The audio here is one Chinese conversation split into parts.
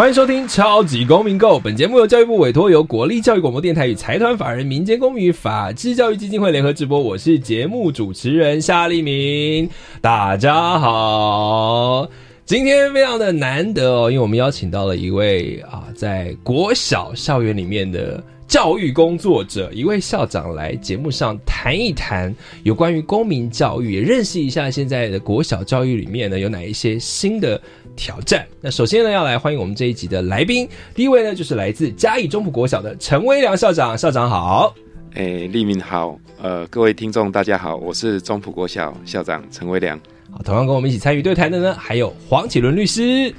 欢迎收听《超级公民购》。本节目由教育部委托，由国立教育广播电台与财团法人民间公民与法治教育基金会联合直播。我是节目主持人夏立明，大家好。今天非常的难得哦，因为我们邀请到了一位啊，在国小校园里面的。教育工作者一位校长来节目上谈一谈有关于公民教育，也认识一下现在的国小教育里面呢有哪一些新的挑战。那首先呢要来欢迎我们这一集的来宾，第一位呢就是来自嘉义中埔国小的陈威良校长，校长好。哎，立明好，呃，各位听众大家好，我是中埔国小校长陈威良。好，同样跟我们一起参与对谈的呢还有黄启伦律师，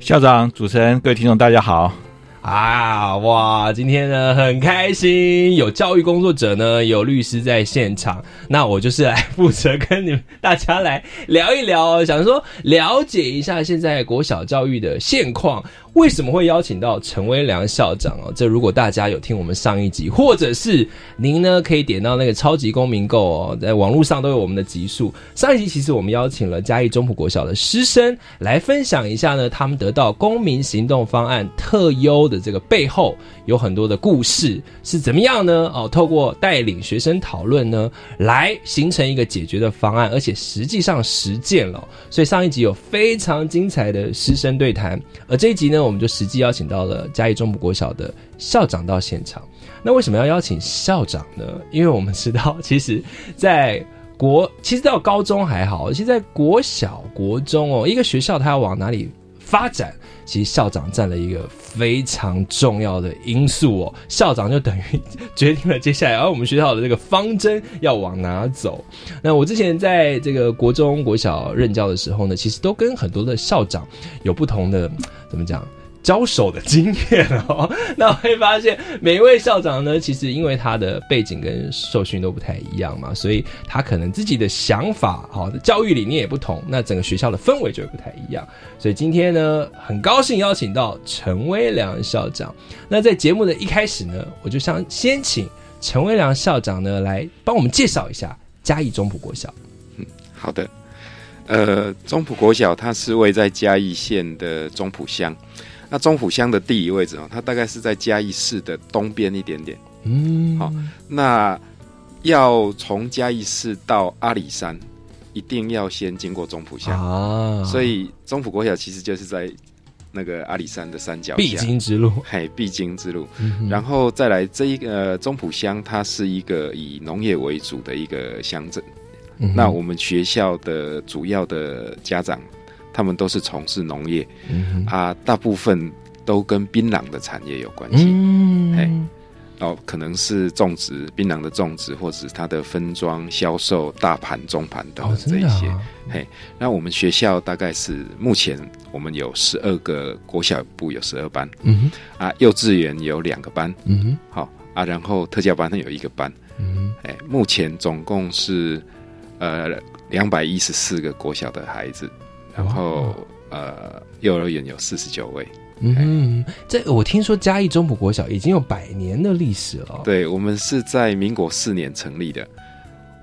校长、主持人、各位听众大家好。啊哇！今天呢很开心，有教育工作者呢，有律师在现场。那我就是来负责跟你们大家来聊一聊，想说了解一下现在国小教育的现况。为什么会邀请到陈威良校长哦？这如果大家有听我们上一集，或者是您呢，可以点到那个超级公民购哦，在网络上都有我们的集数。上一集其实我们邀请了嘉义中埔国小的师生来分享一下呢，他们得到公民行动方案特优的这个背后有很多的故事是怎么样呢？哦，透过带领学生讨论呢，来形成一个解决的方案，而且实际上实践了。所以上一集有非常精彩的师生对谈，而这一集呢？那我们就实际邀请到了嘉义中部国小的校长到现场。那为什么要邀请校长呢？因为我们知道，其实，在国其实到高中还好，其实在国小、国中哦，一个学校它要往哪里发展，其实校长占了一个非常重要的因素哦。校长就等于 决定了接下来，而我们学校的这个方针要往哪走。那我之前在这个国中国小任教的时候呢，其实都跟很多的校长有不同的。怎么讲？交手的经验哦，那会发现每一位校长呢，其实因为他的背景跟受训都不太一样嘛，所以他可能自己的想法、好的教育理念也不同，那整个学校的氛围就会不太一样。所以今天呢，很高兴邀请到陈威良校长。那在节目的一开始呢，我就想先请陈威良校长呢来帮我们介绍一下嘉义中埔国小。嗯，好的。呃，中埔国小它是位在嘉义县的中埔乡，那中埔乡的地理位置哦，它大概是在嘉义市的东边一点点。嗯，好，那要从嘉义市到阿里山，一定要先经过中埔乡啊，所以中埔国小其实就是在那个阿里山的山脚必经之路，嘿，必经之路。然后再来这一个中埔乡，它是一个以农业为主的一个乡镇。那我们学校的主要的家长，他们都是从事农业，啊，大部分都跟槟榔的产业有关系，嘿，哦，可能是种植槟榔的种植，或者是它的分装、销售、大盘、中盘等等这一些，嘿，那我们学校大概是目前我们有十二个国小部有十二班，嗯哼，啊，幼稚园有两个班，嗯哼，好啊，然后特教班它有一个班，嗯哼，哎，目前总共是。呃，两百一十四个国小的孩子，然后呃，幼儿园有四十九位。嗯，这我听说嘉义中埔国小已经有百年的历史了。对，我们是在民国四年成立的。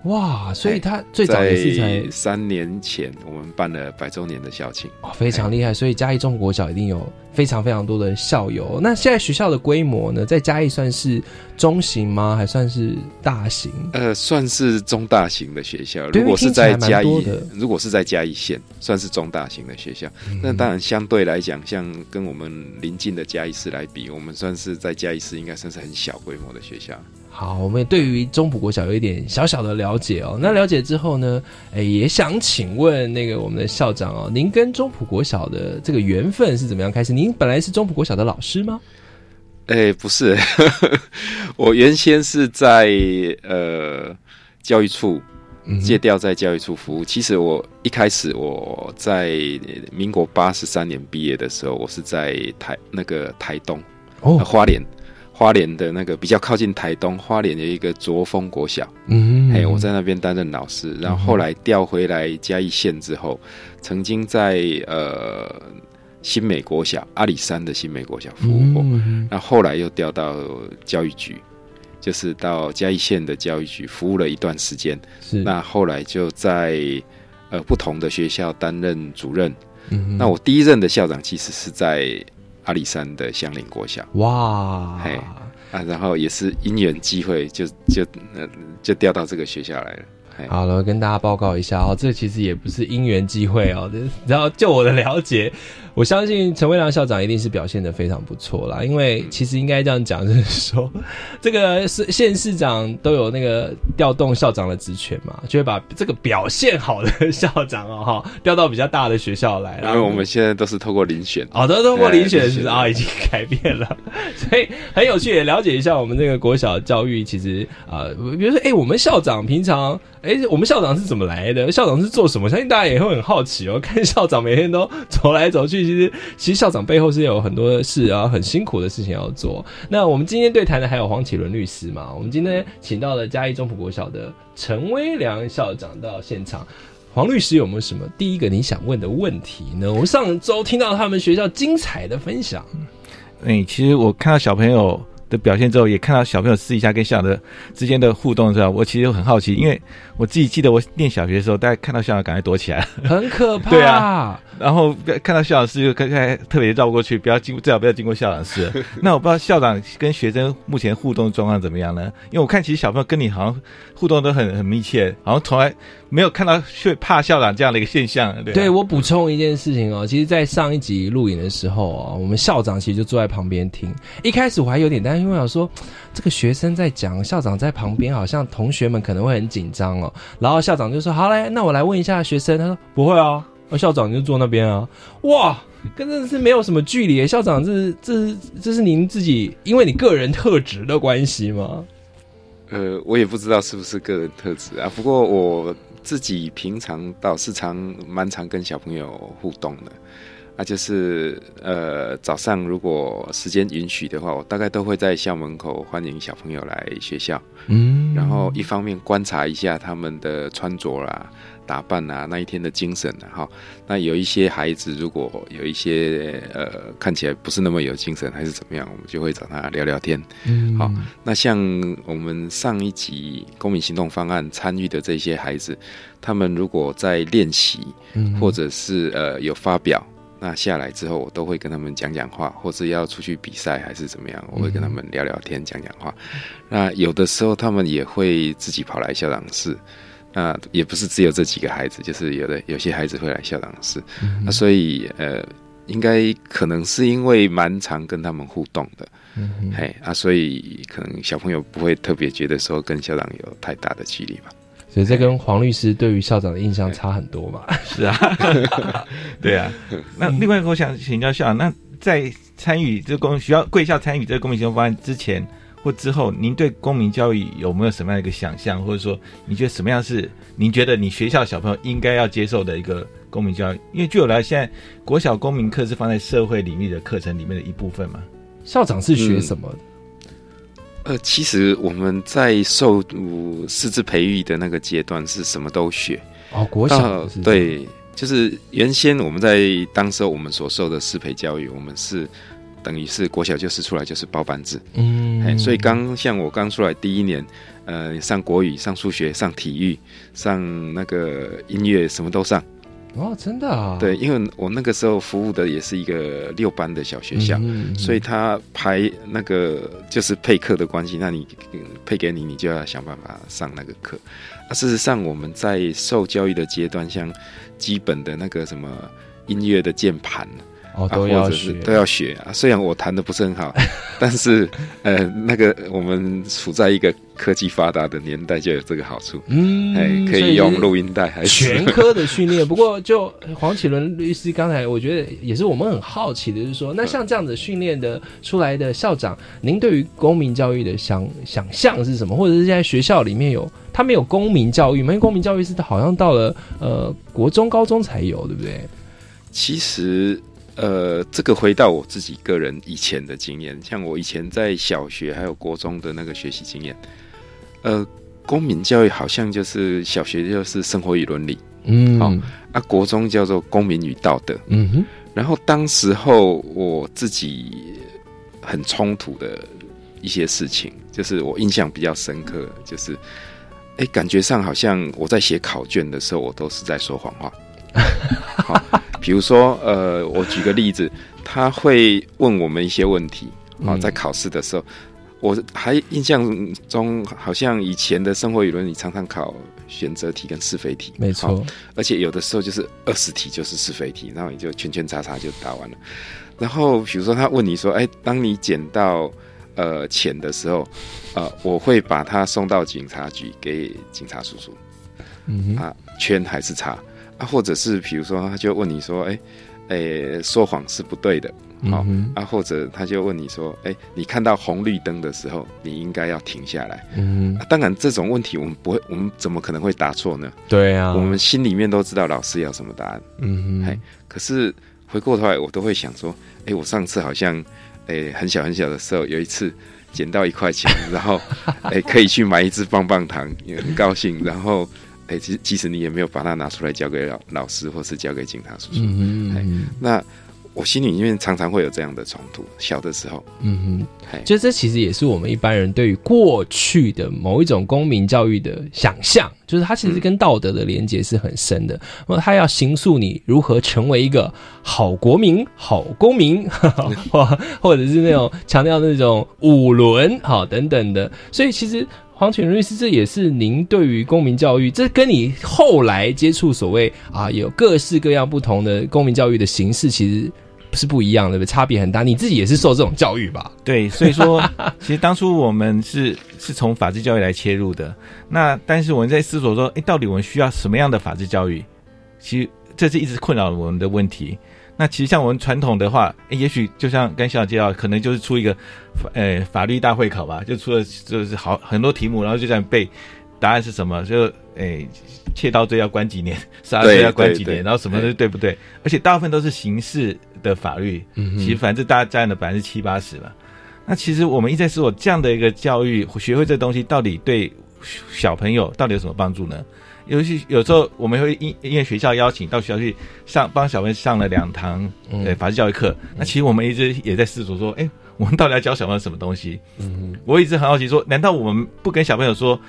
哇，所以他最早也是才三年前，我们办了百周年的校庆。哇，非常厉害！所以嘉义中国小一定有。非常非常多的校友，那现在学校的规模呢，在嘉义算是中型吗？还算是大型？呃，算是中大型的学校。如果是在嘉义，如果是在嘉义县，算是中大型的学校。那当然相对来讲，像跟我们邻近的嘉义市来比，我们算是在嘉义市应该算是很小规模的学校。好，我们对于中埔国小有一点小小的了解哦。那了解之后呢，哎，也想请问那个我们的校长哦，您跟中埔国小的这个缘分是怎么样开始？您本来是中埔国小的老师吗？哎，不是，我原先是在呃教育处嗯借调在教育处服务。其实我一开始我在民国八十三年毕业的时候，我是在台那个台东哦呃，花莲。花莲的那个比较靠近台东，花莲的一个卓峰国小，嗯。嘿，我在那边担任老师，然后后来调回来嘉义县之后，曾经在呃新美国小阿里山的新美国小服务过，嗯。那后来又调到教育局，就是到嘉义县的教育局服务了一段时间。是。那后来就在呃不同的学校担任主任。嗯那我第一任的校长其实是在阿里山的香林国小哇，嘿啊，然后也是因缘机会就就呃就调到这个学校来了。好了，跟大家报告一下哦，这其实也不是因缘机会哦。这然后就我的了解，我相信陈威良校长一定是表现的非常不错啦。因为其实应该这样讲，就是说，这个是县市长都有那个调动校长的职权嘛，就会把这个表现好的校长哦哈调到比较大的学校来。因为我们现在都是透过遴选，哦，都通过遴选哎是啊，已经改变了，所以很有趣，也了解一下我们这个国小教育，其实啊、呃比如说，哎、我们校长平常，哎、我们校长是怎么来的？校长是做什么？相信大家也会很好奇哦。看校长每天都走来走去，其实其实校长背后是有很多事啊，很辛苦的事情要做。那我们今天对谈的还有黄启伦律师嘛？我们今天请到了嘉义中埔国小的陈威良校长到现场。黄律师有没有什么第一个你想问的问题呢？我们上周听到他们学校精彩的分享，哎，其实我看到小朋友的表现之后，也看到小朋友私底下跟校长的之间的互动之后，我其实很好奇，因为我自己记得我念小学的时候，大家看到校长赶快躲起来，很可怕。对啊，然后看到校长室就开开特别绕过去，不要经最好不要经过校长室。那我不知道校长跟学生目前互动状况怎么样呢？因为我看其实小朋友跟你好像互动都很很密切，好像从来没有看到会怕校长这样的一个现象。对啊对我补充一件事情哦，其实，在上一集录影的时候哦，我们校长其实就坐在旁边听。一开始我还有点担心，我想说这个学生在讲，校长在旁边，好像同学们可能会很紧张哦。然后校长就说：“好嘞，那我来问一下学生。”他说：“不会啊，校长就坐那边啊。”哇，跟真的是没有什么距离。校长，这是这是这是您自己因为你个人特质的关系吗？呃，我也不知道是不是个人特质啊。不过我自己平常倒是常蛮常跟小朋友互动的，啊，就是呃早上如果时间允许的话，我大概都会在校门口欢迎小朋友来学校，嗯然后一方面观察一下他们的穿着啦、打扮啊，那一天的精神啊，哈。那有一些孩子如果有一些呃看起来不是那么有精神，还是怎么样，我们就会找他聊聊天。嗯好那像我们上一集公民行动方案参与的这些孩子，他们如果在练习嗯或者是呃有发表，那下来之后，我都会跟他们讲讲话，或是要出去比赛还是怎么样，我会跟他们聊聊天、讲讲话。那有的时候他们也会自己跑来校长室。那也不是只有这几个孩子，就是有的有些孩子会来校长室，那所以呃，应该可能是因为蛮常跟他们互动的，嗯嘿啊，所以可能小朋友不会特别觉得说跟校长有太大的距离吧。所以这跟黄律师对于校长的印象差很多嘛。是啊，对啊。那另外一个，我想请教校长，那在参与这个公学校贵校参与这个公民行动方案之前或之后，您对公民教育有没有什么样的一个想象，或者说你觉得什么样是您觉得你学校小朋友应该要接受的一个公民教育？因为据我了解，现在国小公民课是放在社会领域的课程里面的一部分嘛。校长是学什么的？呃，其实我们在受呃师资培育的那个阶段是什么都学，哦，国小对，就是原先我们在当时候我们所受的师培教育，我们是等于是国小就是出来就是包班制，嗯哎，所以刚像我刚出来第一年，呃，上国语、上数学、上体育、上那个音乐，什么都上。哦，真的啊，对，因为我那个时候服务的也是一个六班的小学校，嗯所以他排那个就是配课的关系，那你嗯配给你，你就要想办法上那个课。啊，事实上我们在受教育的阶段，像基本的那个什么音乐的键盘，哦，啊都要学，都要学啊。虽然我弹的不是很好，但是呃，那个我们处在一个科技发达的年代，就有这个好处，嗯哎，可以用录音带，还是全 科的训练。不过，就黄启伦律师刚才，我觉得也是我们很好奇的，就是说，那像这样子训练的出来的校长，您对于公民教育的想想象是什么？或者是现在学校里面有他们有公民教育吗？因为公民教育是好像到了呃国中、高中才有，对不对？其实，呃，这个回到我自己个人以前的经验，像我以前在小学还有国中的那个学习经验，呃，公民教育好像就是小学就是生活与伦理，嗯好啊，国中叫做公民与道德。嗯哼，然后当时候我自己很冲突的一些事情，就是我印象比较深刻，就是，哎，感觉上好像我在写考卷的时候，我都是在说谎话。好，比如说，呃，我举个例子，他会问我们一些问题啊，嗯在考试的时候，我还印象中好像以前的生活语文里常常考选择题跟是非题，没错，而且有的时候就是二十题就是是非题，然后你就圈圈叉叉就答完了。然后比如说他问你说：“哎，当你捡到呃钱的时候，呃，我会把它送到警察局给警察叔叔。嗯哼，啊，圈还是叉啊？或者是比如说他就问你说：哎，哎，说谎是不对的。”好、嗯啊，或者他就问你说：“哎，你看到红绿灯的时候，你应该要停下来。嗯，啊”当然，这种问题我们不会，我们怎么可能会答错呢？对啊，我们心里面都知道老师要什么答案。嘿嗯哼，可是回过头来，我都会想说，哎、我上次好像，哎、很小很小的时候，有一次捡到一块钱，然后，哎、可以去买一支棒棒糖，也很高兴。然后，哎、其实即使你也没有把它拿出来交给老老师，或是交给警察叔叔，嗯嗯，嗯那我心里面常常会有这样的冲突。小的时候，哼，嗯嘿哼，就这其实也是我们一般人对于过去的某一种公民教育的想象，就是它其实跟道德的连结是很深的。那么它要形塑你如何成为一个好国民、好公民，或或者是那种强调那种五伦好等等的。所以其实。黄泉律师，这也是您对于公民教育，这跟你后来接触所谓啊有各式各样不同的公民教育的形式，其实是不一样的，对？差别很大。你自己也是受这种教育吧？对，所以说，其实当初我们是是从法治教育来切入的。那但是我们在思索说，哎，到底我们需要什么样的法治教育？其实这是一直困扰我们的问题。那其实像我们传统的话，诶也许就像刚校长介绍，可能就是出一个法呃法律大会考吧，就出了就是好很多题目，然后就这样背，答案是什么？就诶窃盗罪要关几年，杀人罪要关几年，然后什么的对不对？而且大部分都是刑事的法律，嗯其实反正大家占了百分之七八十吧。那其实我们一直在说这样的一个教育，学会这东西到底对小朋友到底有什么帮助呢？尤其有时候我们会因因为学校邀请到学校去上帮小朋友上了两堂嗯呃法治教育课，那其实我们一直也在思索说，哎，我们到底要教小朋友什么东西？嗯我一直很好奇说，难道我们不跟小朋友说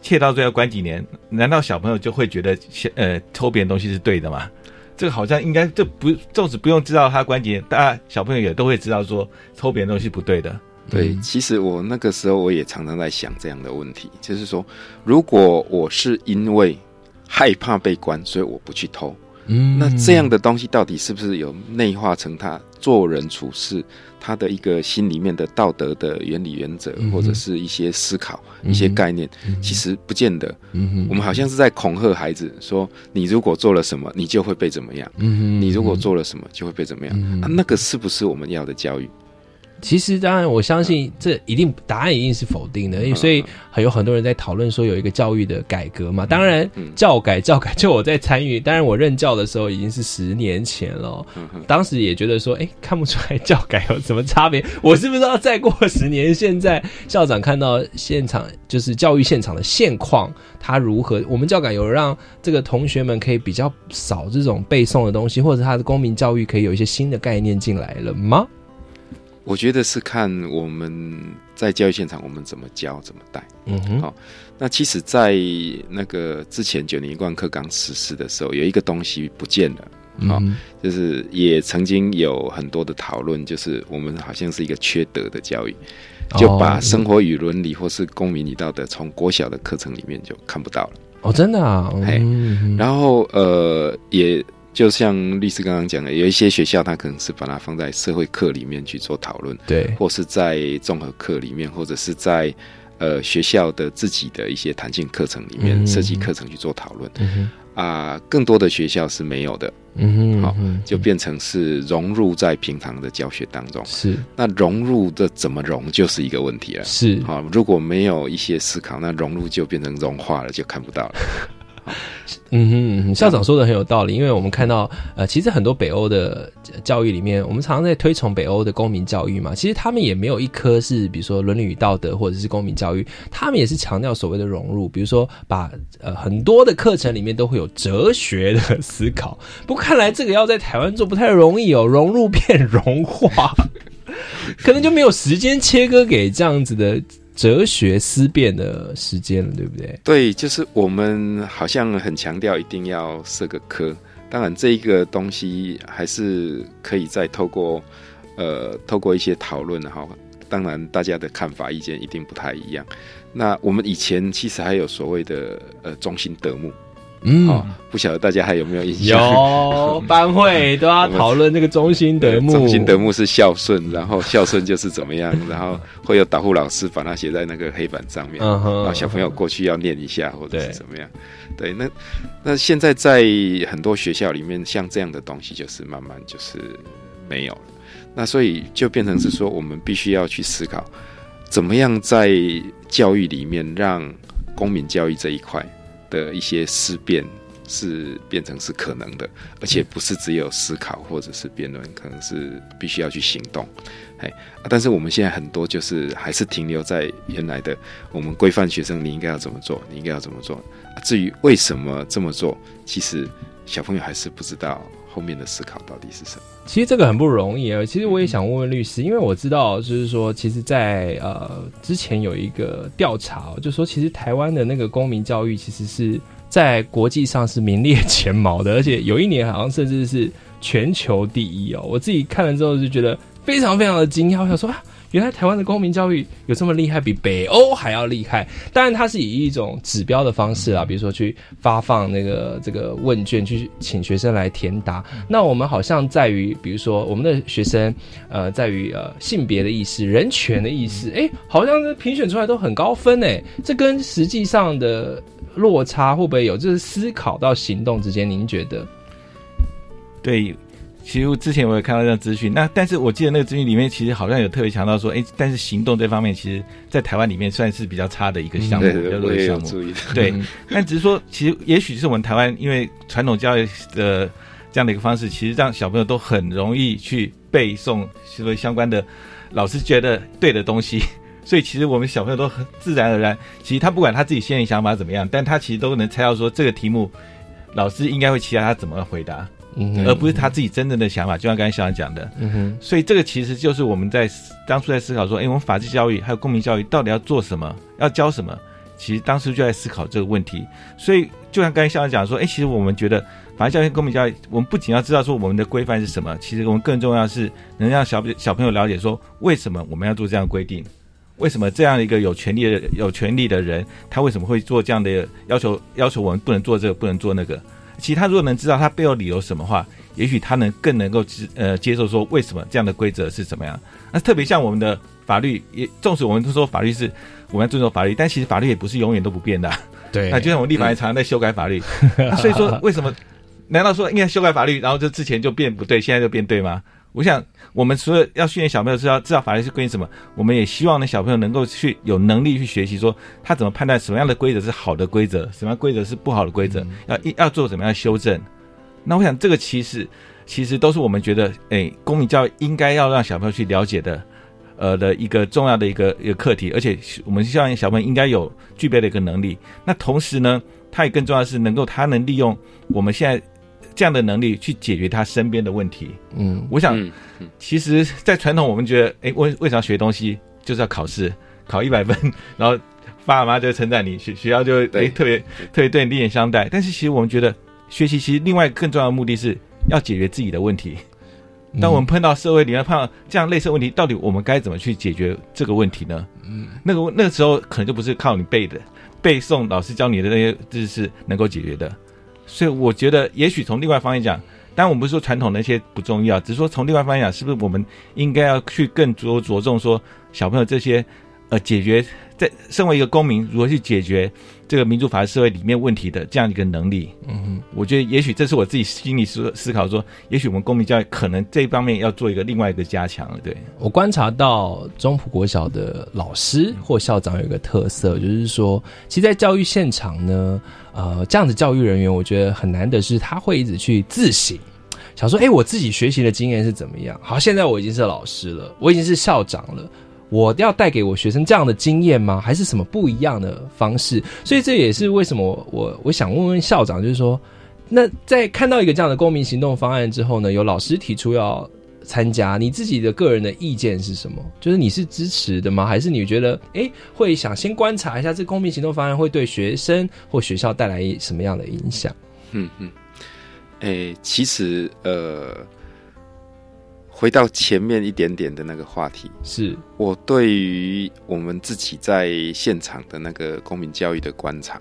窃盗罪要关几年？难道小朋友就会觉得呃偷别人东西是对的吗？这个好像应该这不纵使不用知道他关几年，大家小朋友也都会知道说偷别人东西不对的。对，嗯其实我那个时候我也常常在想这样的问题，就是说，如果我是因为害怕被关，所以我不去偷，嗯那这样的东西到底是不是有内化成他做人处事他的一个心里面的道德的原理原则，嗯或者是一些思考、嗯一些概念？嗯其实不见得。嗯我们好像是在恐吓孩子，说你如果做了什么，你就会被怎么样；嗯你如果做了什么，就会被怎么样。嗯啊，那个是不是我们要的教育？其实当然，我相信这一定答案一定是否定的，因为所以还有很多人在讨论说有一个教育的改革嘛。当然嗯，教改教改，就我在参与，当然我任教的时候已经是十年前了，当时也觉得说，哎，看不出来教改有什么差别。我是不是要再过十年，现在校长看到现场就是教育现场的现况，他如何？我们教改有让这个同学们可以比较少这种背诵的东西，或者他的公民教育可以有一些新的概念进来了吗？我觉得是看我们在教育现场我们怎么教怎么带。嗯哼，好那其实，在那个之前九年一贯课刚实施的时候，有一个东西不见了，好嗯就是也曾经有很多的讨论，就是我们好像是一个缺德的教育，就把哦生活与伦理或是公民与道德从国小的课程里面就看不到了。哦，真的啊，嘿嗯。然后呃，也就像律师刚刚讲的，有一些学校它可能是把它放在社会课里面去做讨论，对，或是在综合课里面，或者是在呃学校的自己的一些弹性课程里面嗯。设计课程去做讨论。啊、更多的学校是没有的，嗯哼，好就变成是融入在平常的教学当中。是。那融入的怎么融就是一个问题了。是，好，如果没有一些思考，那融入就变成融化了，就看不到了。嗯哼，校长说的很有道理，因为我们看到，呃，其实很多北欧的教育里面，我们常常在推崇北欧的公民教育嘛，其实他们也没有一科是，比如说伦理与道德或者是公民教育，他们也是强调所谓的融入，比如说把呃很多的课程里面都会有哲学的思考。不过看来这个要在台湾做不太容易哦，融入变 融化，可能就没有时间切割给这样子的哲学思辨的时间了，对不对？对，就是我们好像很强调一定要设个科，当然这一个东西还是可以再透过呃透过一些讨论哈，当然大家的看法意见一定不太一样。那我们以前其实还有所谓的呃中心德目嗯哦，不晓得大家还有没有印象？有班会都要讨论这个中心德目，中心德目是孝顺，然后孝顺就是怎么样，然后会有导护老师把它写在那个黑板上面，嗯然后小朋友过去要念一下或者是怎么样。对，那那现在在很多学校里面，像这样的东西就是慢慢就是没有了。那所以就变成是说，我们必须要去思考，怎么样在教育里面让公民教育这一块的一些思辨是变成是可能的，而且不是只有思考或者是辩论，可能是必须要去行动。哎、但是我们现在很多就是还是停留在原来的我们规范学生你应该要怎么做，你应该要怎么做。至于为什么这么做，其实小朋友还是不知道后面的思考到底是什么。其实这个很不容易啊。其实我也想问问律师，因为我知道，就是说，其实在，呃之前有一个调查哦，就说其实台湾的那个公民教育其实是在国际上是名列前茅的，而且有一年好像甚至是全球第一哦。我自己看了之后就觉得非常非常的惊讶，我想说啊。原来台湾的公民教育有这么厉害，比北欧还要厉害。当然，它是以一种指标的方式啊，比如说去发放那个这个问卷，去请学生来填答。那我们好像在于，比如说我们的学生，呃，在于呃性别的意识、人权的意识，哎，好像是评选出来都很高分哎。这跟实际上的落差会不会有？就是思考到行动之间，您觉得？对，其实之前我有看到这样资讯，那但是我记得那个资讯里面其实好像有特别强调说，哎，但是行动这方面，其实在台湾里面算是比较差的一个项目，比较弱的项目。对嗯，但只是说，其实也许是我们台湾因为传统教育的这样的一个方式，其实让小朋友都很容易去背诵所谓相关的老师觉得对的东西，所以其实我们小朋友都很自然而然，其实他不管他自己心里想法怎么样，但他其实都能猜到说这个题目老师应该会期待他怎么回答，嗯而不是他自己真正的想法。就像刚才校长讲的，嗯哼，所以这个其实就是我们在当初在思考说，哎，我们法治教育还有公民教育到底要做什么，要教什么？其实当时就在思考这个问题。所以就像刚才校长讲说，哎，其实我们觉得法治教育、公民教育，我们不仅要知道说我们的规范是什么，其实我们更重要的是能让小小朋友了解说，为什么我们要做这样的规定。为什么这样一个有权利的有权利的人，他为什么会做这样的要求？要求我们不能做这个，不能做那个？其实他如果能知道他背后理由什么话，也许他能更能够接呃接受说为什么这样的规则是怎么样。那特别像我们的法律，也纵使我们都说法律是我们要遵守法律，但其实法律也不是永远都不变的啊、对 那就像我们立法院常常在修改法律，那 所以说为什么？难道说应该修改法律，然后就之前就变不对，现在就变对吗？我想，我们除了要训练小朋友是要知道法律是规定什么，我们也希望呢小朋友能够去有能力去学习，说他怎么判断什么样的规则是好的规则，什么样规则是不好的规则，要要做怎么样的修正。那我想，这个其实其实都是我们觉得，哎，公民教育应该要让小朋友去了解的，呃的一个重要的一个一个课题，而且我们希望小朋友应该有具备的一个能力。那同时呢，他也更重要的是能够他能利用我们现在这样的能力去解决他身边的问题。嗯我想，其实，在传统我们觉得，哎，为为啥学东西？就是要考试，考一百分，然后爸妈就称赞你，学学校就哎特别特别对你另眼相待。但是其实我们觉得，学习其实另外更重要的目的是要解决自己的问题。嗯当我们碰到社会里面碰到这样类似的问题，到底我们该怎么去解决这个问题呢？嗯，那个那个时候可能就不是靠你背的背诵老师教你的那些知识能够解决的。所以我觉得，也许从另外方面讲，当然，我们不是说传统那些不重要，只是说从另外方面讲，是不是我们应该要去更着着重说小朋友这些呃解决在身为一个公民如何去解决这个民主法治社会里面问题的这样一个能力。嗯哼我觉得也许这是我自己心里思思考说，也许我们公民教育可能这一方面要做一个另外一个加强了。对，我观察到中普国小的老师或校长有一个特色，就是说，其实，在教育现场呢，呃，这样的教育人员，我觉得很难的是，他会一直去自省，想说，哎，我自己学习的经验是怎么样？好，现在我已经是老师了，我已经是校长了。我要带给我学生这样的经验吗？还是什么不一样的方式？所以这也是为什么我我想问问校长，就是说，那在看到一个这样的公民行动方案之后呢，有老师提出要参加，你自己的个人的意见是什么？就是你是支持的吗？还是你觉得，诶会想先观察一下这公民行动方案会对学生或学校带来什么样的影响？嗯嗯，诶、其实呃，回到前面一点点的那个话题，是，我对于我们自己在现场的那个公民教育的观察，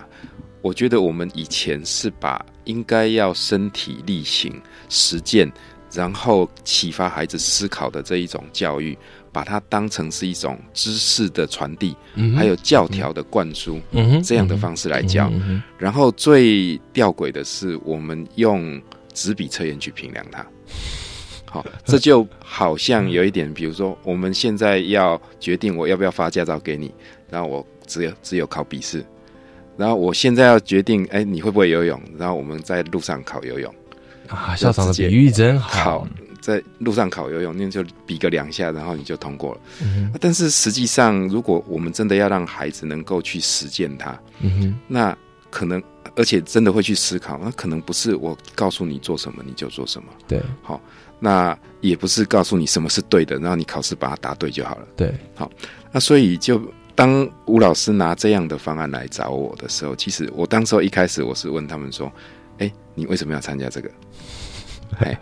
我觉得我们以前是把应该要身体力行实践，然后启发孩子思考的这一种教育，把它当成是一种知识的传递，嗯还有教条的灌输、嗯这样的方式来教。嗯然后最吊诡的是，我们用纸笔测验去评量它。好，这就好像有一点，比如说，我们现在要决定我要不要发驾照给你，然后我只有只有考笔试，然后我现在要决定，哎，你会不会游泳？然后我们在路上考游泳，啊，校长的比喻真好考。在路上考游泳，那就比个两下，然后你就通过了。嗯但是实际上，如果我们真的要让孩子能够去实践它，那可能而且真的会去思考，那可能不是我告诉你做什么你就做什么，对那也不是告诉你什么是对的，然后你考试把它答对就好了。对，好那所以就当吴老师拿这样的方案来找我的时候，其实我当时候一开始我是问他们说：“哎，你为什么要参加这个？” 哎，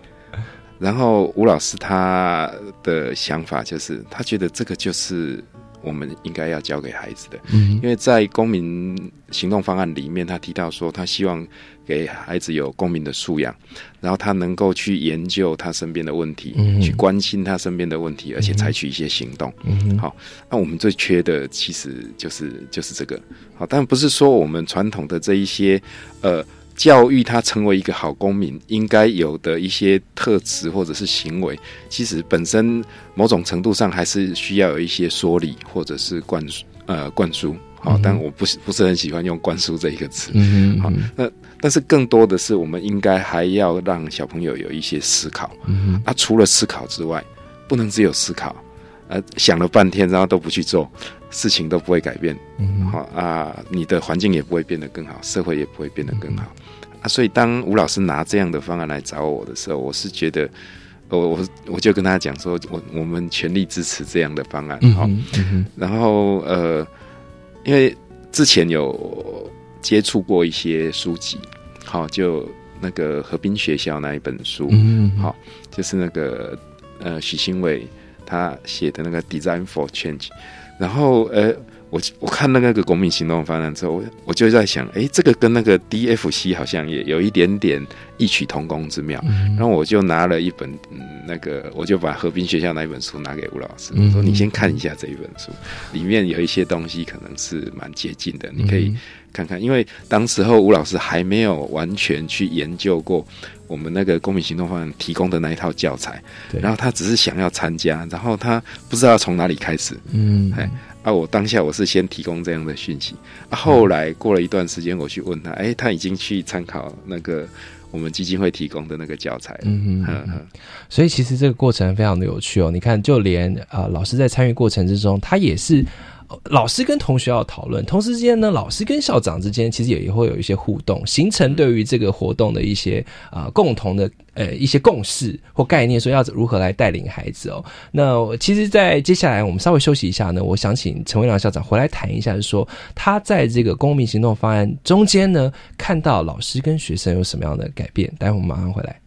然后吴老师他的想法就是，他觉得这个就是我们应该要教给孩子的。嗯因为在公民行动方案里面，他提到说，他希望给孩子有公民的素养，然后他能够去研究他身边的问题，嗯去关心他身边的问题，而且采取一些行动。嗯好那我们最缺的其实就是就是这个。好，但不是说我们传统的这一些呃。教育他成为一个好公民应该有的一些特质或者是行为，其实本身某种程度上还是需要有一些说理或者是灌输呃灌输。好嗯，但我不是不是很喜欢用灌输这一个词。好嗯哼，那但是更多的是我们应该还要让小朋友有一些思考。嗯哼那除了思考之外，不能只有思考，呃，想了半天然后都不去做，事情都不会改变。嗯哼好啊，你的环境也不会变得更好，社会也不会变得更好。啊，所以当吴老师拿这样的方案来找我的时候，我是觉得，我我我就跟他讲说，我我们全力支持这样的方案。好、嗯嗯然后呃，因为之前有接触过一些书籍，好、就那个河滨学校那一本书，嗯哼好就是那个呃许新伟他写的那个 Design for Change，然后呃我我看那个公民行动方案之后，我我就在想，诶，这个跟那个 DFC 好像也有一点点异曲同工之妙。嗯然后我就拿了一本嗯那个，我就把和平学校那一本书拿给吴老师，嗯我说你先看一下这一本书，里面有一些东西可能是蛮接近的，你可以看看。因为当时候吴老师还没有完全去研究过我们那个公民行动方案提供的那一套教材，对然后他只是想要参加，然后他不知道从哪里开始。嗯哎啊，我当下我是先提供这样的讯息，啊，后来过了一段时间，我去问他，哎，他已经去参考那个我们基金会提供的那个教材。嗯哼嗯嗯所以其实这个过程非常的有趣哦。你看，就连呃老师在参与过程之中，他也是。老师跟同学要讨论，同时之间呢，老师跟校长之间其实也也会有一些互动，形成对于这个活动的一些啊、共同的呃一些共识或概念，说要如何来带领孩子哦。那其实，在接下来我们稍微休息一下呢，我想请陈伟良校长回来谈一下，就是说他在这个公民行动方案中间呢，看到老师跟学生有什么样的改变。待会我们马上回来。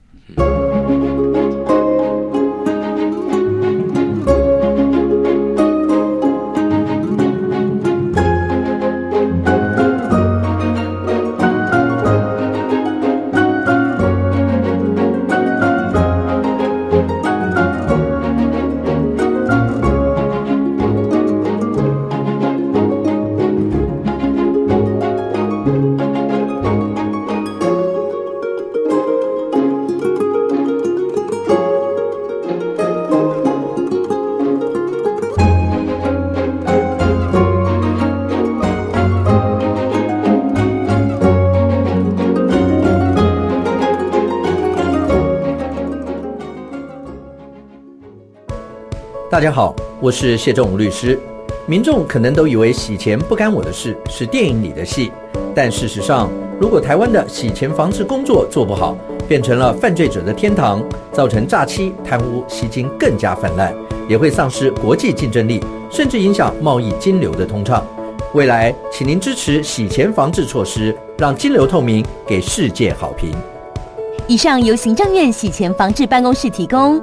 大家好，我是谢仲武律师。民众可能都以为洗钱不干我的事，是电影里的戏。但事实上，如果台湾的洗钱防治工作做不好，变成了犯罪者的天堂，造成诈欺、贪污、吸金更加泛滥，也会丧失国际竞争力，甚至影响贸易金流的通畅。未来，请您支持洗钱防治措施，让金流透明，给世界好评。以上由行政院洗钱防治办公室提供。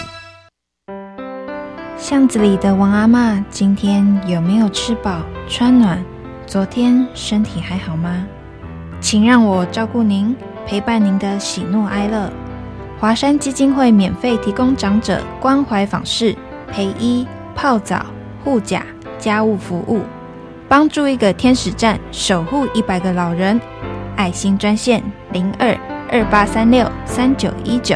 巷子里的王阿妈今天有没有吃饱穿暖？昨天身体还好吗？请让我照顾您，陪伴您的喜怒哀乐。华山基金会免费提供长者关怀访视、陪医、泡澡、护甲、家务服务，帮助一个天使站守护一百个老人。爱心专线零二二八三六三九一九。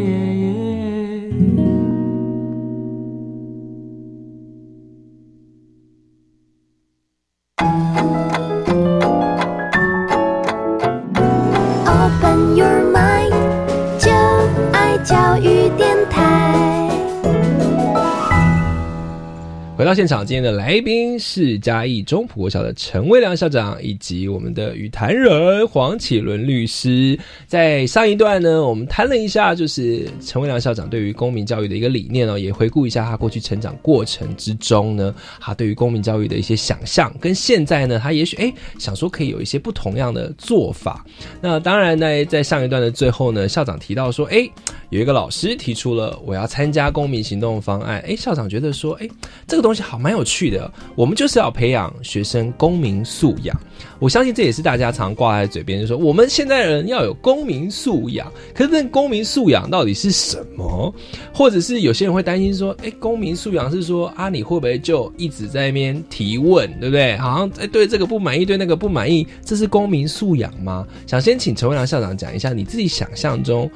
回到现场，今天的来宾是嘉义中普国小的陈威良校长，以及我们的语坛人黄启伦律师。在上一段呢，我们谈了一下，就是陈威良校长对于公民教育的一个理念哦，也回顾一下他过去成长过程之中呢，他对于公民教育的一些想象，跟现在呢，他也许哎想说可以有一些不同样的做法。那当然呢，在上一段的最后呢，校长提到说，哎，有一个老师提出了我要参加公民行动方案，哎，校长觉得说，哎，这个东。东西好蛮有趣的，我们就是要培养学生公民素养。我相信这也是大家常挂在嘴边，就说我们现在人要有公民素养。可是那公民素养到底是什么？或者是有些人会担心说，哎，公民素养是说啊，你会不会就一直在那边提问，对不对？好像哎，对这个不满意，对那个不满意，这是公民素养吗？想先请陈文良校长讲一下，你自己想象中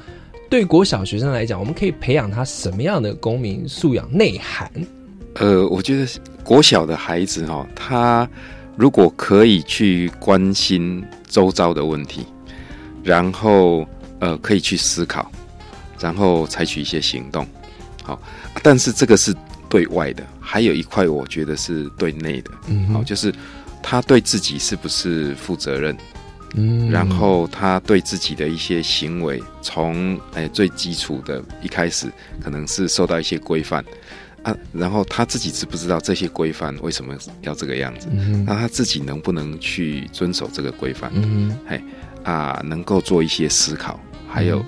对国小学生来讲，我们可以培养他什么样的公民素养内涵？呃，我觉得国小的孩子哈，他如果可以去关心周遭的问题，然后呃可以去思考，然后采取一些行动，好。但是这个是对外的，还有一块我觉得是对内的，嗯，好，就是他对自己是不是负责任，嗯，然后他对自己的一些行为，从哎最基础的一开始，可能是受到一些规范。啊，然后他自己知不知道这些规范为什么要这个样子？那他自己能不能去遵守这个规范？嗯，嘿，啊，能够做一些思考，还有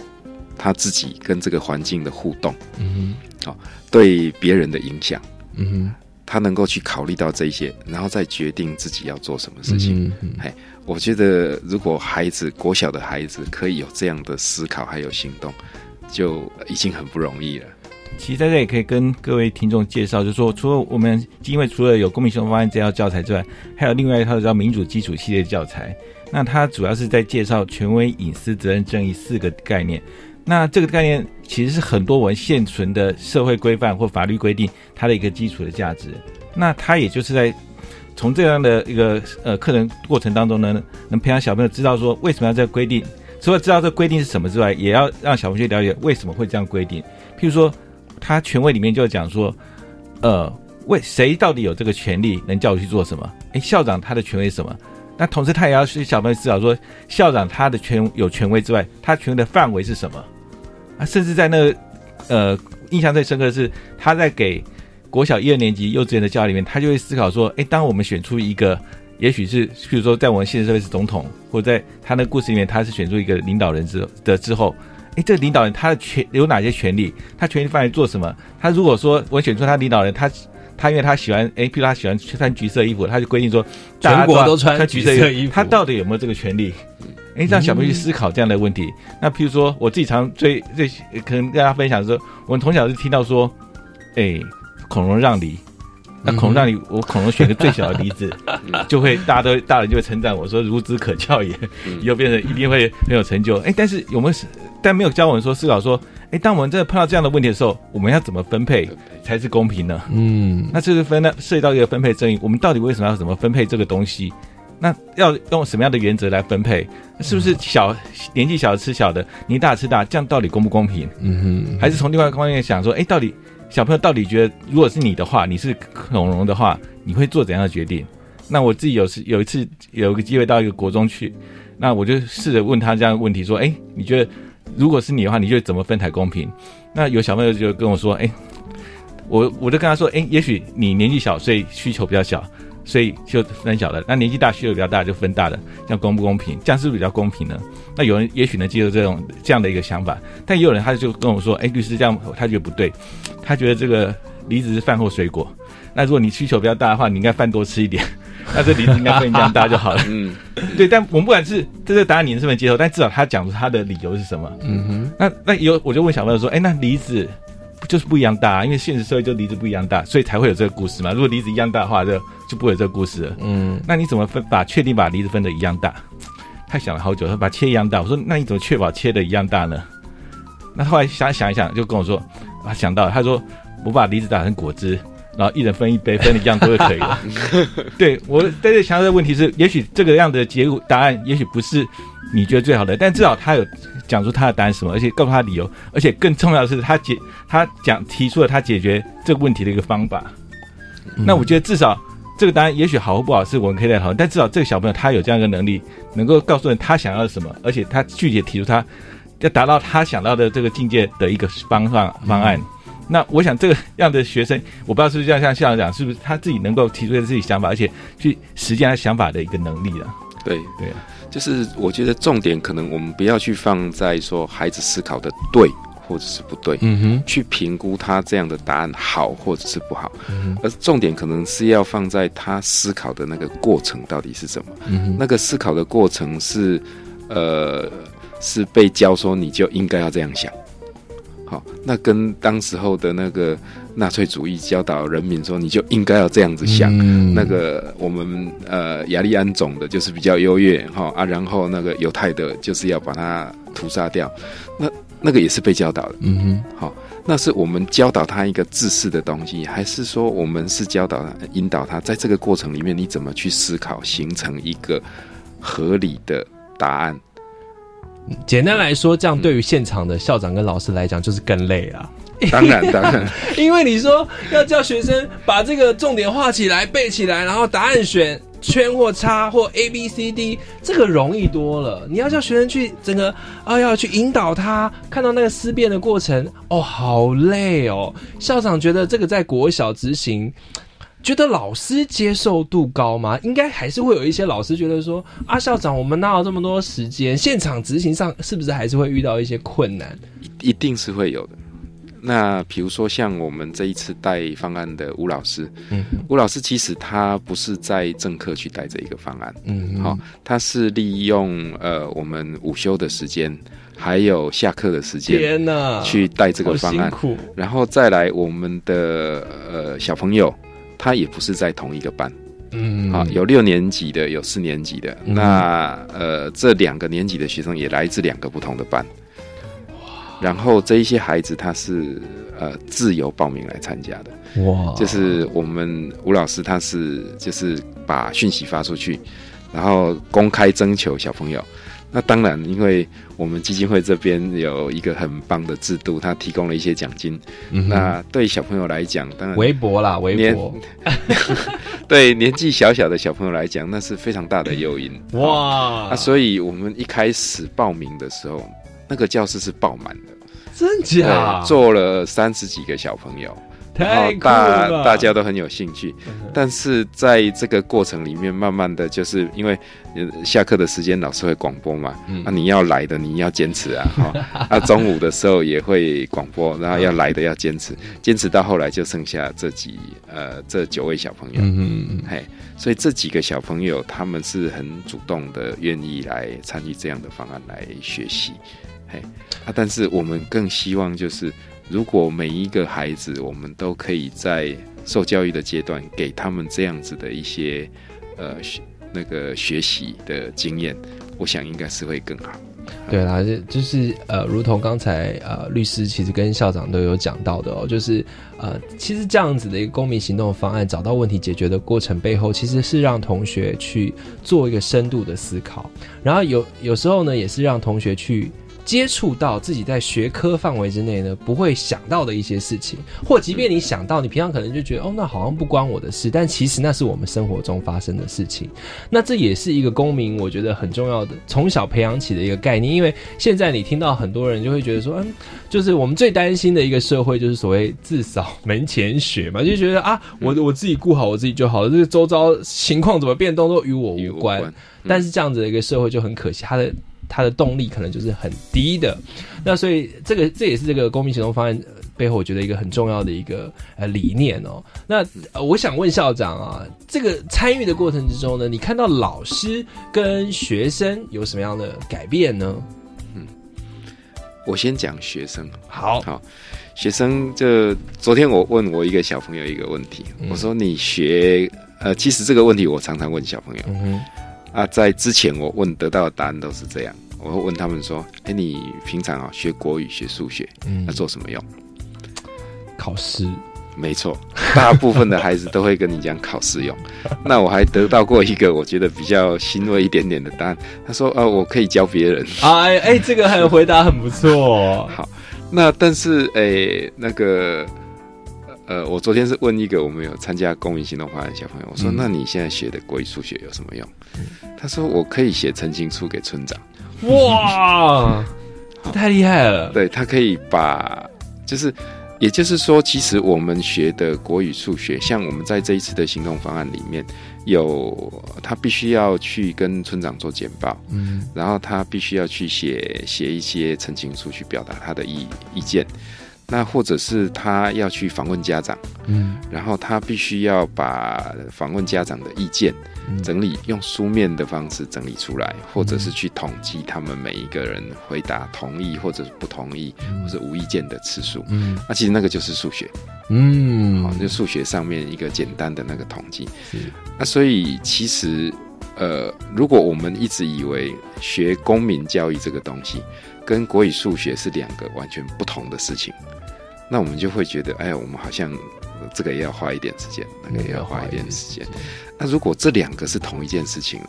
他自己跟这个环境的互动，嗯，好，对别人的影响，嗯，他能够去考虑到这些，然后再决定自己要做什么事情。嗯嘿，我觉得如果孩子国小的孩子可以有这样的思考还有行动，就已经很不容易了。其实在这也可以跟各位听众介绍，就是说，除了我们因为除了有公民行动方案这套教材之外，还有另外一套叫民主基础系列教材。那它主要是在介绍权威、隐私、责任、正义四个概念。那这个概念其实是很多我们现存的社会规范或法律规定它的一个基础的价值。那它也就是在从这样的一个呃课程过程当中呢，能培养小朋友知道说为什么要这个规定，除了知道这规定是什么之外，也要让小朋友去了解为什么会这样规定。譬如说。他权威里面就讲说，呃，为谁到底有这个权利能叫我去做什么？哎，校长他的权威是什么？那同时他也要去小朋友思考说，校长他的权有权威之外，他权威的范围是什么？啊，甚至在那个呃印象最深刻的是，他在给国小一二年级幼稚园的教育里面，他就会思考说，哎，当我们选出一个也许是，譬如说，在我们现实社会是总统，或者在他那故事里面，他是选出一个领导人之的之后，哎，这个领导人他的权有哪些权利？他权利范围做什么？他如果说我选出他领导人，他他因为他喜欢，哎，譬如他喜欢穿橘色衣服，他就规定说，全国都穿橘色衣服，他到底有没有这个权利？哎，让小朋友去思考这样的问题。那譬如说，我自己常最最可能跟大家分享说，我们从小就听到说，哎，恐龙让梨。那恐龙让梨，我恐龙选个最小的梨子，就会大家都大人就会称赞我说孺子可教也，以后变成一定会很有成就。哎，但是有没有？但没有教我们说思考说，哎，当我们真的碰到这样的问题的时候，我们要怎么分配才是公平呢？嗯，那这是分呢涉及到一个分配争议，我们到底为什么要怎么分配这个东西？那要用什么样的原则来分配？是不是小年纪小的吃小的，年纪大吃大，这样到底公不公平？嗯哼，还是从另外一个方面想说，哎，到底小朋友到底觉得，如果是你的话，你是恐龙的话，你会做怎样的决定？那我自己有时有一次有一个机会到一个国中去，那我就试着问他这样的问题，说，哎，你觉得如果是你的话，你就怎么分才公平？那有小朋友就跟我说，哎，我我就跟他说，哎，也许你年纪小，所以需求比较小。所以就分小的，那年纪大需求比较大就分大的，这样公不公平？这样是不是比较公平呢？那有人也许能接受这种这样的一个想法，但也有人他就跟我说：“哎，律师这样他觉得不对，他觉得这个梨子是饭后水果，那如果你需求比较大的话，你应该饭多吃一点，那这梨子应该分这样大就好了。”嗯，对。但我们不管是这个答案你是不能接受，但至少他讲出他的理由是什么。嗯哼。那那有我就问小朋友说：“哎，那梨子？”就是不一样大，啊因为现实社会就梨子不一样大，所以才会有这个故事嘛。如果梨子一样大的话，就就不会有这个故事了。嗯，那你怎么分把确定把梨子分的一样大？他想了好久，他把切一样大。我说那你怎么确保切的一样大呢？那后来想想一想，就跟我说啊，想到他说我把梨子打成果汁，然后一人分一杯，分的一样多就可以了。对我在这强调的问题是，也许这个样的结果答案，也许不是你觉得最好的，但至少他有。讲出他的答案什么，而且告诉他理由，而且更重要的是，他解他讲提出了他解决这个问题的一个方法。那我觉得至少这个答案也许好或不好是我们可以再讨论，但至少这个小朋友他有这样一个能力，能够告诉人他想要什么，而且他具体提出他要达到他想到的这个境界的一个方法方案。那我想这个样的学生，我不知道是不是像像校长讲，是不是他自己能够提出自己想法，而且去实践他想法的一个能力了？对。对。就是我觉得重点可能我们不要去放在说孩子思考的对或者是不对，嗯哼，去评估他这样的答案好或者是不好，嗯而重点可能是要放在他思考的那个过程到底是什么，嗯哼，那个思考的过程是，呃，是被教说你就应该要这样想，好，那跟当时候的那个。纳粹主义教导人民说，你就应该要这样子想。那个我们呃雅利安种的就是比较优越哈啊，然后那个犹太的就是要把它屠杀掉。那那个也是被教导的。嗯哼，好，那是我们教导他一个自私的东西，还是说我们是教导他引导他在这个过程里面你怎么去思考，形成一个合理的答案？简单来说，这样对于现场的校长跟老师来讲，就是更累啊。当然，当然，因为你说要叫学生把这个重点画起来、背起来，然后答案选圈或叉或 A B C D，这个容易多了。你要叫学生去整个啊，要去引导他看到那个思辨的过程，哦，好累哦。校长觉得这个在国小执行，觉得老师接受度高吗？应该还是会有一些老师觉得说啊，校长，我们哪有这么多时间？现场执行上是不是还是会遇到一些困难？一定是会有的。那比如说像我们这一次带方案的吴老师，嗯，吴老师其实他不是在正课去带这一个方案，嗯，好，他是利用呃我们午休的时间，还有下课的时间，天哪，去带这个方案，然后再来我们的呃小朋友，他也不是在同一个班，嗯，好，有六年级的，有四年级的，那呃这两个年级的学生也来自两个不同的班。然后这一些孩子他是呃自由报名来参加的，哇！就是我们吴老师他是就是把讯息发出去，然后公开征求小朋友。那当然，因为我们基金会这边有一个很棒的制度，它提供了一些奖金。那对小朋友来讲，当然微博啦，微博。对年纪小小的小朋友来讲，那是非常大的诱因。哇！那所以我们一开始报名的时候。那个教室是爆满的，真假？坐了三十几个小朋友，太酷大了。大家都很有兴趣。但是在这个过程里面，慢慢的就是因为呃下课的时间老师会广播嘛，嗯。啊你要来的你要坚持啊，哈、啊中午的时候也会广播，然后要来的要坚持，坚持到后来就剩下这几呃这九位小朋友，嗯嗯嗯嘿，所以这几个小朋友他们是很主动的，愿意来参与这样的方案来学习，嘿，啊，但是我们更希望就是，如果每一个孩子，我们都可以在受教育的阶段，给他们这样子的一些呃学那个学习的经验，我想应该是会更好。对啦，就就是呃，如同刚才呃律师其实跟校长都有讲到的哦，就是呃，其实这样子的一个公民行动方案，找到问题解决的过程背后，其实是让同学去做一个深度的思考，然后有有时候呢，也是让同学去。接触到自己在学科范围之内呢，不会想到的一些事情，或即便你想到，你平常可能就觉得哦，那好像不关我的事，但其实那是我们生活中发生的事情。那这也是一个公民，我觉得很重要的，从小培养起的一个概念。因为现在你听到很多人就会觉得说，嗯，就是我们最担心的一个社会，就是所谓自扫门前雪嘛，就觉得啊，我我自己顾好我自己就好了，这个周遭情况怎么变动都与我无关。但是这样子的一个社会就很可惜，它的。它的动力可能就是很低的，那所以这个这也是这个公民行动方案背后，我觉得一个很重要的一个呃理念哦。那、呃、我想问校长啊，这个参与的过程之中呢，你看到老师跟学生有什么样的改变呢？嗯，我先讲学生，好。好，学生就昨天我问我一个小朋友一个问题，嗯。我说你学呃，其实这个问题我常常问小朋友。嗯啊，在之前我问得到的答案都是这样，我会问他们说：“哎，你平常啊学国语、学数学，嗯那做什么用？考试。”没错，大部分的孩子都会跟你讲考试用。那我还得到过一个我觉得比较欣慰一点点的答案，他说：“呃，我可以教别人。”哎哎，这个很回答很不错。好，那但是哎，那个。呃，我昨天是问一个我们有参加公民行动方案的小朋友，我说：“嗯那你现在学的国语、数学有什么用？”他说：“我可以写陈情书给村长。”哇，太厉害了！对他可以把，就是，也就是说，其实我们学的国语、数学，像我们在这一次的行动方案里面有，他必须要去跟村长做简报，嗯，然后他必须要去写写一些陈情书去表达他的意意见。那或者是他要去访问家长，嗯，然后他必须要把访问家长的意见整理，用书面的方式整理出来，或者是去统计他们每一个人回答同意或者是不同意，或者无意见的次数。嗯，那其实那个就是数学，嗯，好，就数学上面一个简单的那个统计。那所以其实，呃，如果我们一直以为学公民教育这个东西跟国语、数学是两个完全不同的事情。那我们就会觉得，哎呀，我们好像这个也要花一点时间，那个也要花一点时间。那如果这两个是同一件事情了，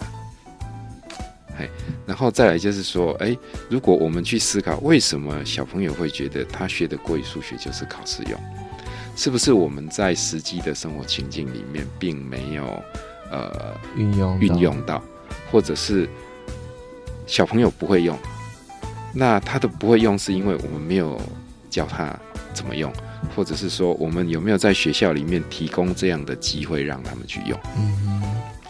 哎，然后再来就是说，哎，如果我们去思考，为什么小朋友会觉得他学的国语、数学就是考试用？是不是我们在实际的生活情境里面并没有呃运用运用到，或者是小朋友不会用？那他的不会用，是因为我们没有教他。怎么用，或者是说我们有没有在学校里面提供这样的机会让他们去用？嗯，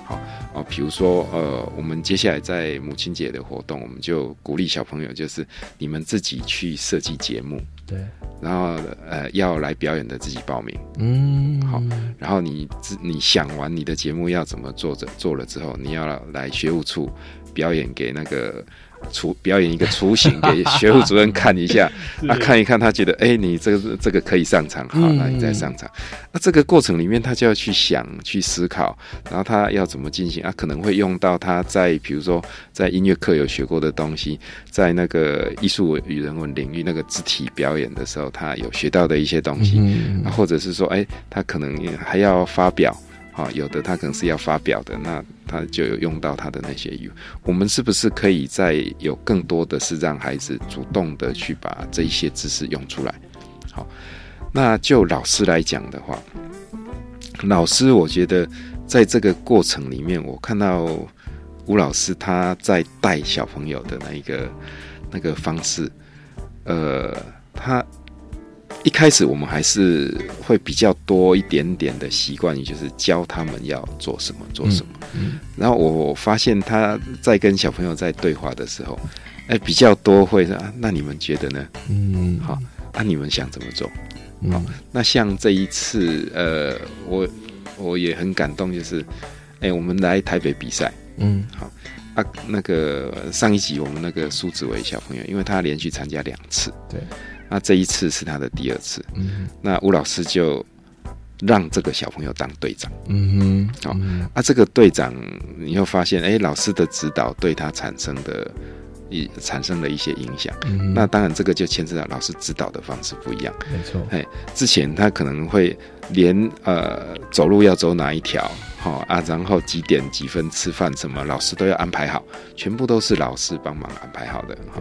好哦，比如说呃，我们接下来在母亲节的活动，我们就鼓励小朋友，就是你们自己去设计节目，对，然后呃要来表演的自己报名，嗯，好，然后你自你想完你的节目要怎么做着做了之后，你要来学务处表演给那个。雏表演一个雏形给学务主任看一下，他、啊、看一看，他觉得哎、欸，你这个这个可以上场，好，那你再上场。那这个过程里面，他就要去想、去思考，然后他要怎么进行啊？可能会用到他在比如说在音乐课有学过的东西，在那个艺术与人文领域那个肢体表演的时候，他有学到的一些东西，嗯、啊，或者是说，哎、欸，他可能还要发表。啊，有的他可能是要发表的，那他就有用到他的那些语。我们是不是可以再有更多的是让孩子主动的去把这一些知识用出来？好，那就老师来讲的话，老师我觉得在这个过程里面，我看到吴老师他在带小朋友的那一个那个方式，呃，他一开始我们还是会比较多一点点的习惯于，就是教他们要做什么做什么。嗯。然后我发现他在跟小朋友在对话的时候，哎，比较多会说啊，那你们觉得呢？嗯，好，啊，你们想怎么做？嗯。好，那像这一次，呃，我我也很感动，就是，哎，我们来台北比赛，嗯，好啊，那个上一集我们那个苏子伟小朋友，因为他连续参加两次，对，那这一次是他的第二次，嗯那吴老师就让这个小朋友当队长，嗯哼好、啊，这个队长你会发现，哎，老师的指导对他产生的。一产生了一些影响，嗯那当然这个就牵涉到老师指导的方式不一样。没错，哎，之前他可能会连呃走路要走哪一条，好、啊，然后几点几分吃饭什么，老师都要安排好，全部都是老师帮忙安排好的。好，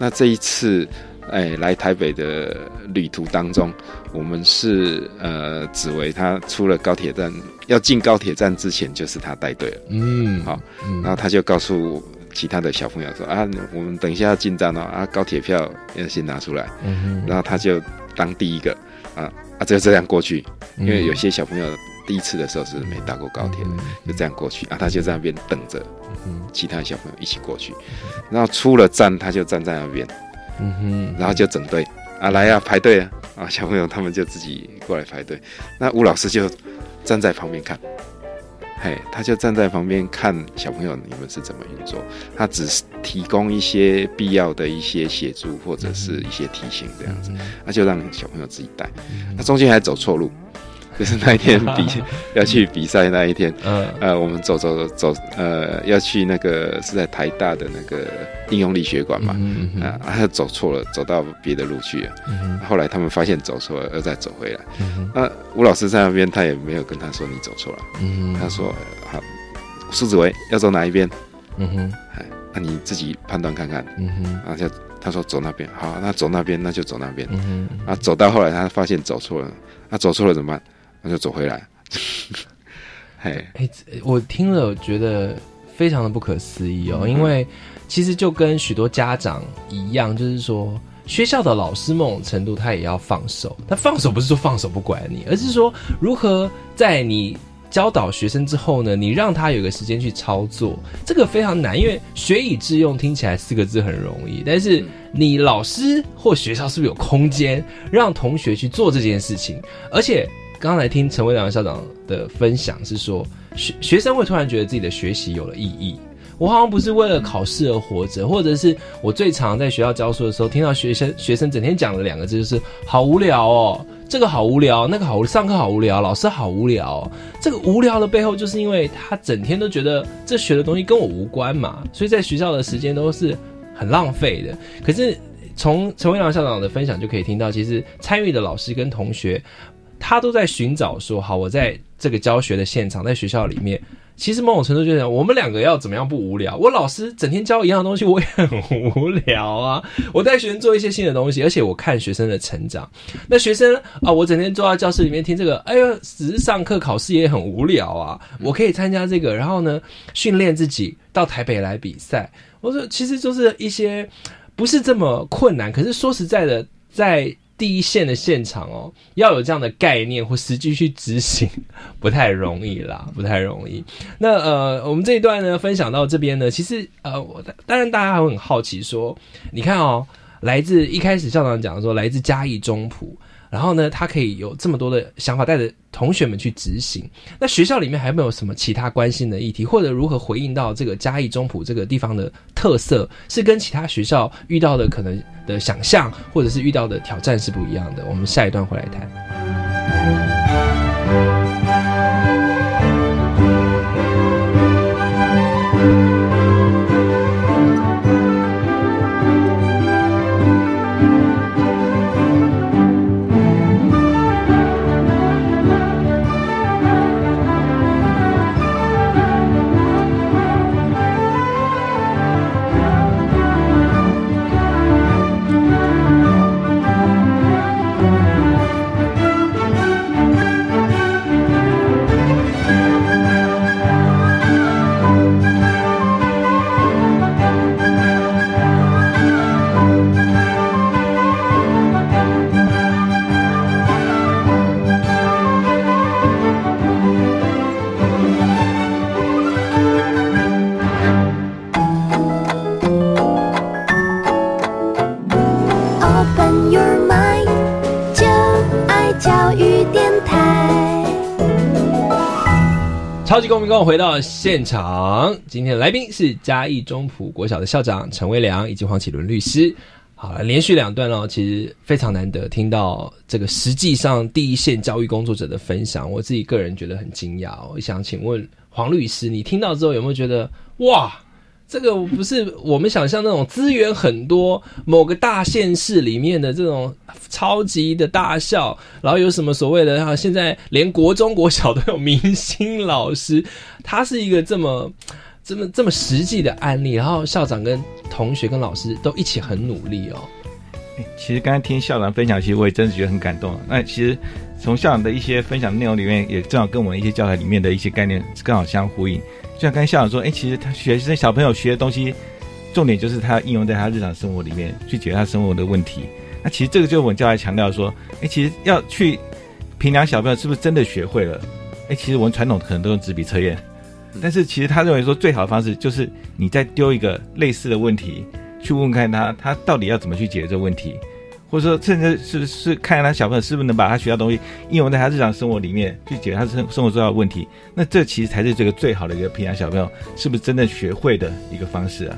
那这一次，哎，来台北的旅途当中，我们是呃，紫薇他出了高铁站，要进高铁站之前，就是他带队了。嗯，好，嗯。然后他就告诉其他的小朋友说啊，我们等一下要进站哦，啊，高铁票要先拿出来。嗯然后他就当第一个啊啊，就这样过去，因为嗯有些小朋友第一次的时候是没搭过高铁的，就这样过去。啊，他就在那边等着嗯。其他小朋友一起过去，然后出了站他就站在那边，嗯哼，然后就整队啊来啊排队啊。啊小朋友他们就自己过来排队，那吴老师就站在旁边看。嘿，他就站在旁边看小朋友你们是怎么运作，他只是提供一些必要的一些协助或者是一些提醒这样子，那就让小朋友自己带。那中间还走错路，就是那一天比要去比赛那一天，嗯呃，我们走走走，呃，要去那个是在台大的那个应用力学馆嘛，嗯嗯啊，他走错了，走到别的路去了。嗯后来他们发现走错了，又再走回来。嗯那吴老师在那边，他也没有跟他说你走错了，嗯他说好，苏子维要走哪一边？嗯哼，哎，那你自己判断看看。嗯哼，啊，就他说走那边，好，那走那边，那就走那边。嗯哼，啊，走到后来他发现走错了，那走错了怎么办？那就走回来。嘿，哎，我听了觉得非常的不可思议哦，因为其实就跟许多家长一样，就是说学校的老师某种程度他也要放手，但放手不是说放手不管你，而是说如何在你。教导学生之后呢，你让他有个时间去操作，这个非常难，因为学以致用听起来四个字很容易，但是你老师或学校是不是有空间让同学去做这件事情？而且刚才听陈伟良校长的分享是说，学学生会突然觉得自己的学习有了意义。我好像不是为了考试而活着，或者是我最常在学校教书的时候，听到学生学生整天讲的两个字就是“好无聊哦”，这个好无聊，那个好，上课好无聊，老师好无聊、这个无聊的背后，就是因为他整天都觉得这学的东西跟我无关嘛，所以在学校的时间都是很浪费的。可是从陈伟良校长的分享就可以听到，其实参与的老师跟同学，他都在寻找说，好，我在这个教学的现场，在学校里面。其实某种程度就是我们两个要怎么样不无聊？我老师整天教一样东西，我也很无聊啊。我带学生做一些新的东西，而且我看学生的成长。那学生啊，我整天坐在教室里面听这个，哎呀，只是上课考试也很无聊啊。我可以参加这个，然后呢，训练自己到台北来比赛。我说，其实就是一些不是这么困难，可是说实在的，在。第一线的现场哦，要有这样的概念或实际去执行，不太容易啦，不太容易。那呃，我们这一段呢分享到这边呢，其实呃，我当然大家还会很好奇说，你看哦，来自一开始校长讲说来自嘉义中埔，然后呢，他可以有这么多的想法带着同学们去执行。那学校里面还有没有什么其他关心的议题，或者如何回应到这个嘉义中埔这个地方的特色，是跟其他学校遇到的可能的想象，或者是遇到的挑战是不一样的？我们下一段回来谈。公民跟我回到现场，今天的来宾是嘉义中埔国小的校长陈威良以及黄启伦律师。好了，连续两段哦，其实非常难得听到这个实际上第一线教育工作者的分享，我自己个人觉得很惊讶哦。我想请问黄律师，你听到之后有没有觉得哇？这个不是我们想象那种资源很多，某个大县市里面的这种超级的大校，然后有什么所谓的哈，现在连国中国小都有明星老师，他是一个这么这么这么实际的案例，然后校长跟同学跟老师都一起很努力哦。其实刚才听校长分享，其实我也真的觉得很感动。那其实从校长的一些分享内容里面，也正好跟我们一些教材里面的一些概念正好相呼应。就像刚才校长说，哎，其实他学生小朋友学的东西，重点就是他应用在他日常生活里面，去解决他生活的问题。那其实这个就是我们教来强调说，哎，其实要去评量小朋友是不是真的学会了。哎，其实我们传统可能都用纸笔测验，但是其实他认为说最好的方式就是你再丢一个类似的问题，去问看他，他到底要怎么去解决这个问题。或者说，甚至是是看他小朋友是不是能把他学到东西应用在他日常生活里面，去解决他生生活重要的问题。那这其实才是这个最好的一个培养小朋友是不是真正学会的一个方式啊？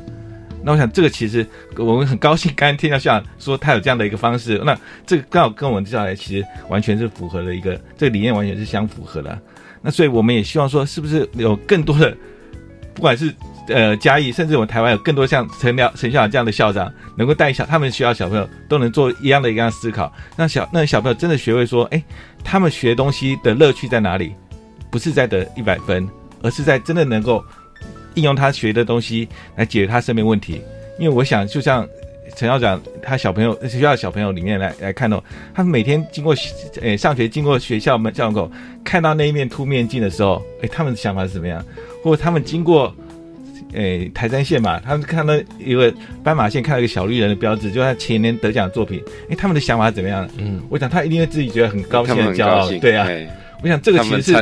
那我想这个其实我们很高兴，刚刚听到校长说他有这样的一个方式，那这个刚好跟我们接下来其实完全是符合的一个这个理念，完全是相符合的。那所以我们也希望说，是不是有更多的，不管是。呃，嘉义甚至我们台湾有更多像陈廖陈校长这样的校长，能够带小他们学校小朋友都能做一样的一样思考，让小那小朋友真的学会说，哎，他们学东西的乐趣在哪里？不是在得一百分，而是在真的能够应用他学的东西来解决他生命问题。因为我想，就像陈校长他小朋友学校的小朋友里面来来看到，他们每天经过诶上学经过学校门校门口，看到那一面凸面镜的时候，哎，他们的想法是怎么样？或者他们经过。诶，台山县嘛，他们看到一个斑马线，看到一个小绿人的标志，就他前年得奖作品。哎，他们的想法怎么样？嗯，我想他一定会自己觉得很高兴、很骄傲。对啊，我想这个其实是。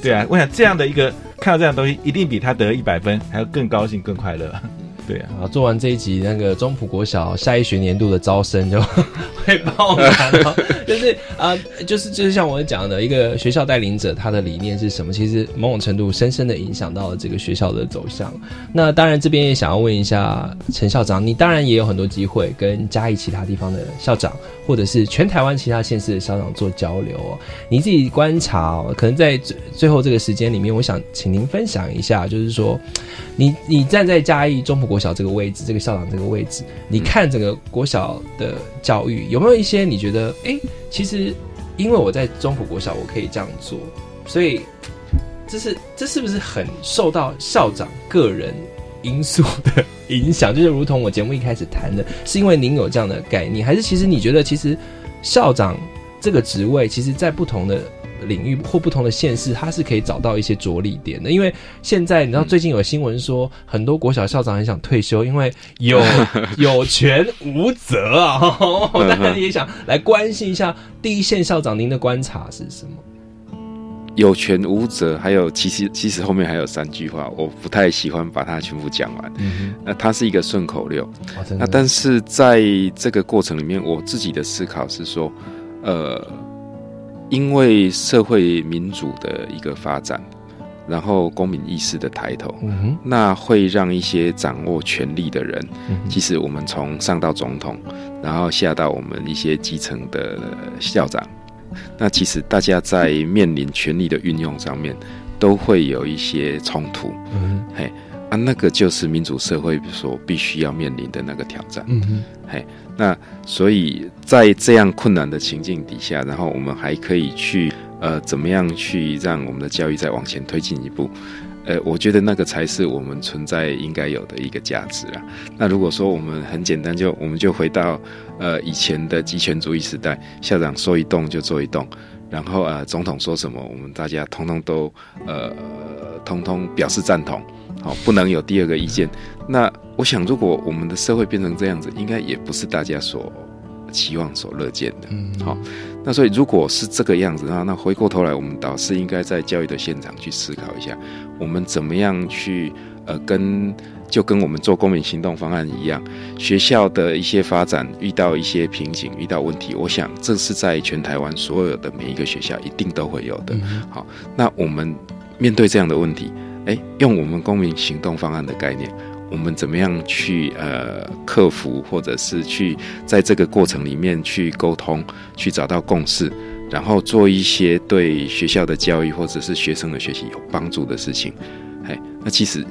对啊，我想这样的一个看到这样的东西，一定比他得一百分还要更高兴、更快乐。对啊，做完这一集，那个中埔国小下一学年度的招生就 会爆满了。就是啊，就是就是像我讲的，一个学校带领者，他的理念是什么？其实某种程度深深的影响到了这个学校的走向。那当然，这边也想要问一下陈校长，你当然也有很多机会跟嘉义其他地方的校长，或者是全台湾其他县市的校长做交流。哦。你自己观察哦，可能在最最后这个时间里面，我想请您分享一下，就是说，你你站在嘉义中埔国。小这个位置，这个校长这个位置，你看整个国小的教育有没有一些你觉得，哎，其实因为我在中普国小，我可以这样做，所以这是这是不是很受到校长个人因素的影响？就是如同我节目一开始谈的，是因为您有这样的概念，还是其实你觉得其实校长这个职位，其实在不同的。领域或不同的县市，他是可以找到一些着力点的。因为现在你知道，最近有新闻说，很多国小校长很想退休，因为 有有权无责啊。当然也想来关心一下第一线校长，您的观察是什么？有权无责，还有其实其实后面还有三句话，我不太喜欢把它全部讲完。嗯那它是一个顺口溜。那但是在这个过程里面，我自己的思考是说，呃。因为社会民主的一个发展，然后公民意识的抬头，嗯那会让一些掌握权力的人，其实我们从上到总统，然后下到我们一些基层的校长，那其实大家在面临权力的运用上面，都会有一些冲突。嗯嘿，啊，那个就是民主社会所必须要面临的那个挑战。嗯嘿。那所以在这样困难的情境底下，然后我们还可以去呃怎么样去让我们的教育再往前推进一步？呃，我觉得那个才是我们存在应该有的一个价值啊。那如果说我们很简单，就我们就回到呃以前的集权主义时代，校长说一动就做一动，然后呃总统说什么，我们大家通通都呃通通表示赞同。好，不能有第二个意见。那我想，如果我们的社会变成这样子，应该也不是大家所期望、所乐见的。嗯，好。那所以，如果是这个样子，那那回过头来，我们导师应该在教育的现场去思考一下，我们怎么样去呃，跟就跟我们做公民行动方案一样，学校的一些发展遇到一些瓶颈、遇到问题，我想这是在全台湾所有的每一个学校一定都会有的。好，那我们。面对这样的问题，哎，用我们公民行动方案的概念，我们怎么样去呃克服，或者是去在这个过程里面去沟通，去找到共识，然后做一些对学校的教育或者是学生的学习有帮助的事情。哎，那其实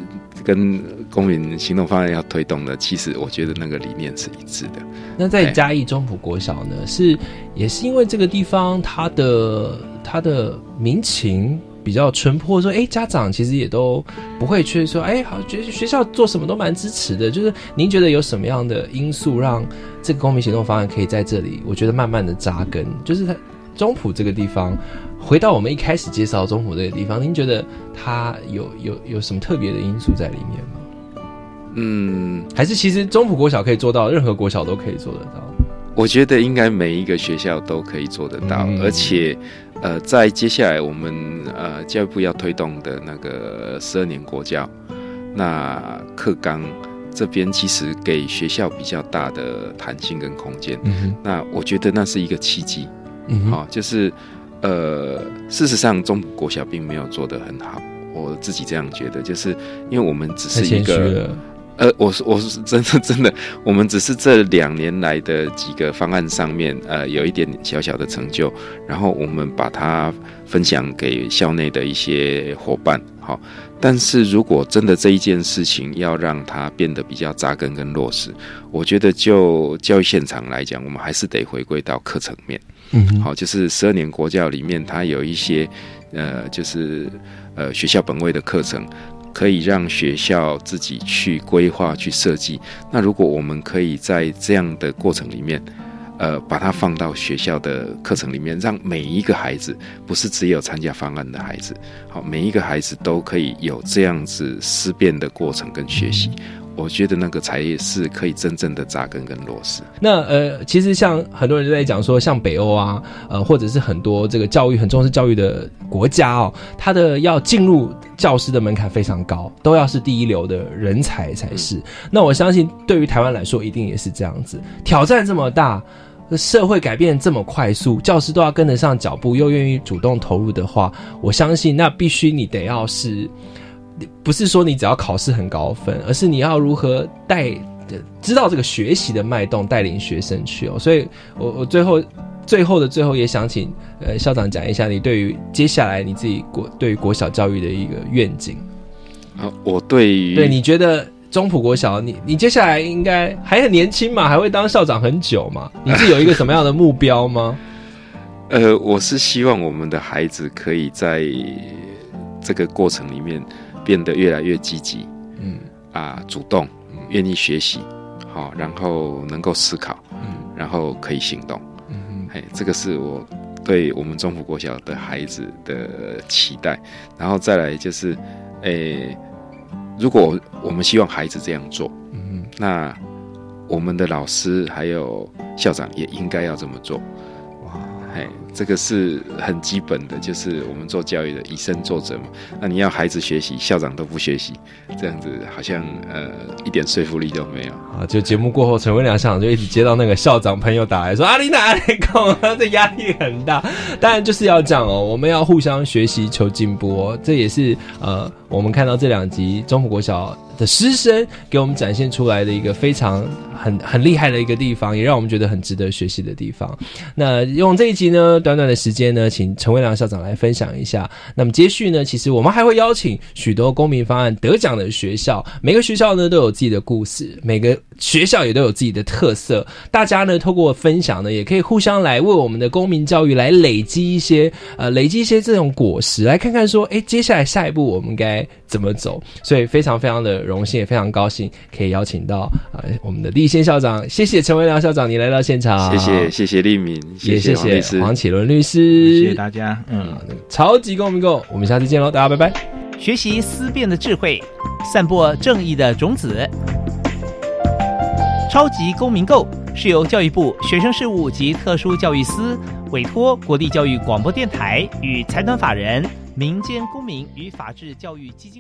跟公民行动方案要推动的，其实我觉得那个理念是一致的。那在嘉义中埔国小呢，是也是因为这个地方它的它的民情比较淳朴，说哎，家长其实也都不会去说哎，好，觉得学校做什么都蛮支持的。就是您觉得有什么样的因素让这个公民行动方案可以在这里？我觉得慢慢的扎根，就是它中埔这个地方。回到我们一开始介绍中埔这个地方，您觉得它有有有什么特别的因素在里面吗？嗯，还是其实中埔国小可以做到，任何国小都可以做得到。我觉得应该每一个学校都可以做得到，而且，呃，在接下来我们呃教育部要推动的那个十二年国教，那课纲这边其实给学校比较大的弹性跟空间。嗯那我觉得那是一个契机。嗯好，就是。呃，事实上，中国小并没有做得很好，我自己这样觉得，就是因为我们只是一个，呃，我是我是真的 真的，我们只是这两年来的几个方案上面，呃，有一点小小的成就，然后我们把它分享给校内的一些伙伴，好，但是如果真的这一件事情要让它变得比较扎根跟落实，我觉得就教育现场来讲，我们还是得回归到课程面。嗯，好，就是十二年国教里面，它有一些，呃，就是呃学校本位的课程，可以让学校自己去规划、去设计。那如果我们可以在这样的过程里面，呃，把它放到学校的课程里面，让每一个孩子，不是只有参加方案的孩子，好，每一个孩子都可以有这样子思辨的过程跟学习。我觉得那个才是可以真正的扎根跟落实。那呃，其实像很多人都在讲说，像北欧啊，呃，或者是很多这个教育很重视教育的国家哦，它的要进入教师的门槛非常高，都要是第一流的人才才是。那我相信，对于台湾来说，一定也是这样子。挑战这么大，社会改变这么快速，教师都要跟得上脚步，又愿意主动投入的话，我相信那必须你得要是。不是说你只要考试很高分，而是你要如何带知道这个学习的脉动，带领学生去哦。所以，我我最后最后的最后也想请呃校长讲一下你对于接下来你自己国对于国小教育的一个愿景。啊，我对于对你觉得中普国小，你你接下来应该还很年轻嘛，还会当校长很久嘛？你是有一个什么样的目标吗？呃，我是希望我们的孩子可以在这个过程里面。变得越来越积极，嗯。啊，主动，愿意学习，好，然后能够思考，嗯，然后可以行动，嗯，嘿，这个是我对我们中府国小的孩子的期待，然后再来就是，诶，如果我们希望孩子这样做，嗯，那我们的老师还有校长也应该要这么做，哇，嘿。这个是很基本的，就是我们做教育的以身作则嘛。那你要孩子学习，校长都不学习，这样子好像呃一点说服力都没有啊。就节目过后，陈文良校长就一直接到那个校长朋友打来说：“阿丽娜，阿丽空，这压力很大。”当然就是要这样哦，我们要互相学习求进步哦。这也是呃，我们看到这两集中普国小。的师生给我们展现出来的一个非常很很厉害的一个地方，也让我们觉得很值得学习的地方。那用这一集呢，短短的时间呢，请陈伟良校长来分享一下。那么接续呢，其实我们还会邀请许多公民方案得奖的学校，每个学校呢都有自己的故事，每个学校也都有自己的特色。大家呢透过分享呢，也可以互相来为我们的公民教育来累积一些呃累积一些这种果实，来看看说，哎，接下来下一步我们该怎么走。所以非常非常的。荣幸也非常高兴可以邀请到啊我们的立宪校长，谢谢陈维良校长，你来到现场，谢谢谢谢立敏，也谢谢黄启伦律师，谢谢大家，嗯，超级公民购，我们下次见喽，大家拜拜。学习思辨的智慧，散播正义的种子。超级公民购是由教育部学生事务及特殊教育司委托国立教育广播电台与财团法人民间公民与法治教育基金。